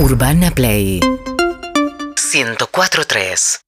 Urbana Play 104.3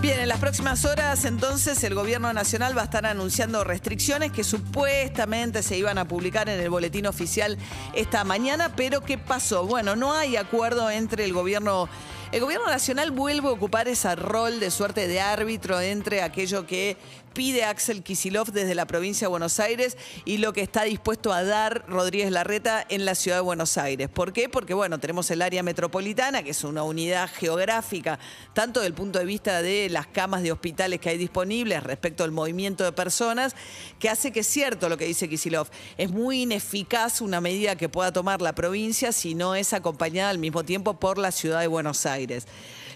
Bien, en las próximas horas entonces el gobierno nacional va a estar anunciando restricciones que supuestamente se iban a publicar en el boletín oficial esta mañana, pero ¿qué pasó? Bueno, no hay acuerdo entre el gobierno... El gobierno nacional vuelve a ocupar ese rol de suerte de árbitro entre aquello que pide Axel Kisilov desde la provincia de Buenos Aires y lo que está dispuesto a dar Rodríguez Larreta en la ciudad de Buenos Aires. ¿Por qué? Porque, bueno, tenemos el área metropolitana, que es una unidad geográfica, tanto desde el punto de vista de las camas de hospitales que hay disponibles respecto al movimiento de personas, que hace que es cierto lo que dice Kisilov. Es muy ineficaz una medida que pueda tomar la provincia si no es acompañada al mismo tiempo por la ciudad de Buenos Aires.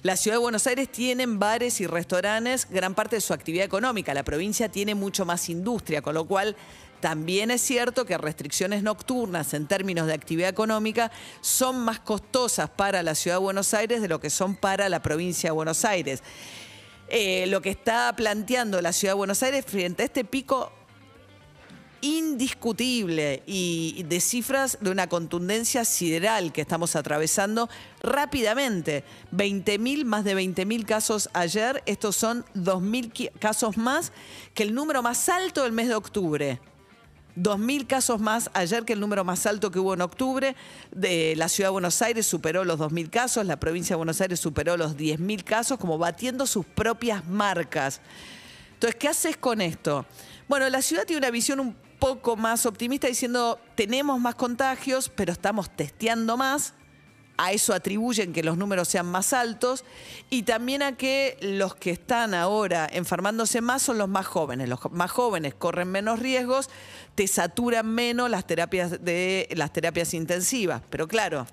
La ciudad de Buenos Aires tiene bares y restaurantes gran parte de su actividad económica. La provincia tiene mucho más industria, con lo cual también es cierto que restricciones nocturnas en términos de actividad económica son más costosas para la ciudad de Buenos Aires de lo que son para la provincia de Buenos Aires. Eh, lo que está planteando la ciudad de Buenos Aires frente a este pico indiscutible y de cifras de una contundencia sideral que estamos atravesando rápidamente. 20.000, más de 20.000 casos ayer. Estos son 2.000 casos más que el número más alto del mes de octubre. 2.000 casos más ayer que el número más alto que hubo en octubre. De la ciudad de Buenos Aires superó los 2.000 casos, la provincia de Buenos Aires superó los 10.000 casos, como batiendo sus propias marcas. Entonces, ¿qué haces con esto? Bueno, la ciudad tiene una visión un poco más optimista diciendo tenemos más contagios, pero estamos testeando más. A eso atribuyen que los números sean más altos y también a que los que están ahora enfermándose más son los más jóvenes. Los más jóvenes corren menos riesgos, te saturan menos las terapias de las terapias intensivas. Pero claro,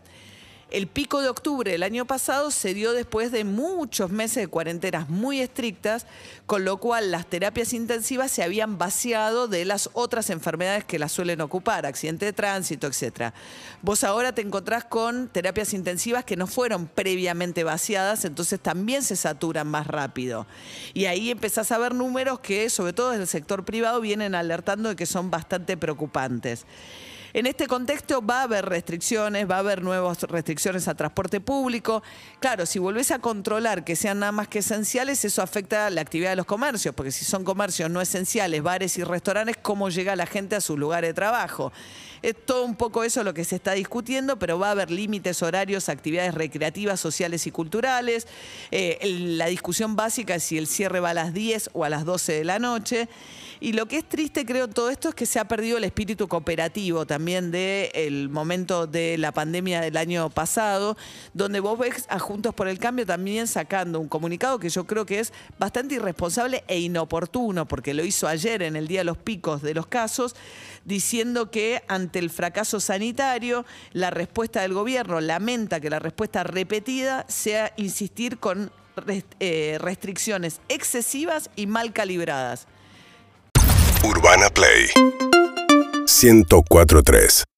el pico de octubre del año pasado se dio después de muchos meses de cuarentenas muy estrictas, con lo cual las terapias intensivas se habían vaciado de las otras enfermedades que las suelen ocupar, accidente de tránsito, etc. Vos ahora te encontrás con terapias intensivas que no fueron previamente vaciadas, entonces también se saturan más rápido. Y ahí empezás a ver números que, sobre todo desde el sector privado, vienen alertando de que son bastante preocupantes. En este contexto va a haber restricciones, va a haber nuevas restricciones a transporte público. Claro, si volvés a controlar que sean nada más que esenciales, eso afecta la actividad de los comercios, porque si son comercios no esenciales, bares y restaurantes, ¿cómo llega la gente a su lugar de trabajo? Es todo un poco eso lo que se está discutiendo, pero va a haber límites horarios, actividades recreativas, sociales y culturales. Eh, la discusión básica es si el cierre va a las 10 o a las 12 de la noche. Y lo que es triste, creo, todo esto es que se ha perdido el espíritu cooperativo también del momento de la pandemia del año pasado, donde vos ves a Juntos por el Cambio también sacando un comunicado que yo creo que es bastante irresponsable e inoportuno, porque lo hizo ayer en el día de los picos de los casos, diciendo que ante el fracaso sanitario, la respuesta del gobierno lamenta que la respuesta repetida sea insistir con eh, restricciones excesivas y mal calibradas. Urbana Play. 1043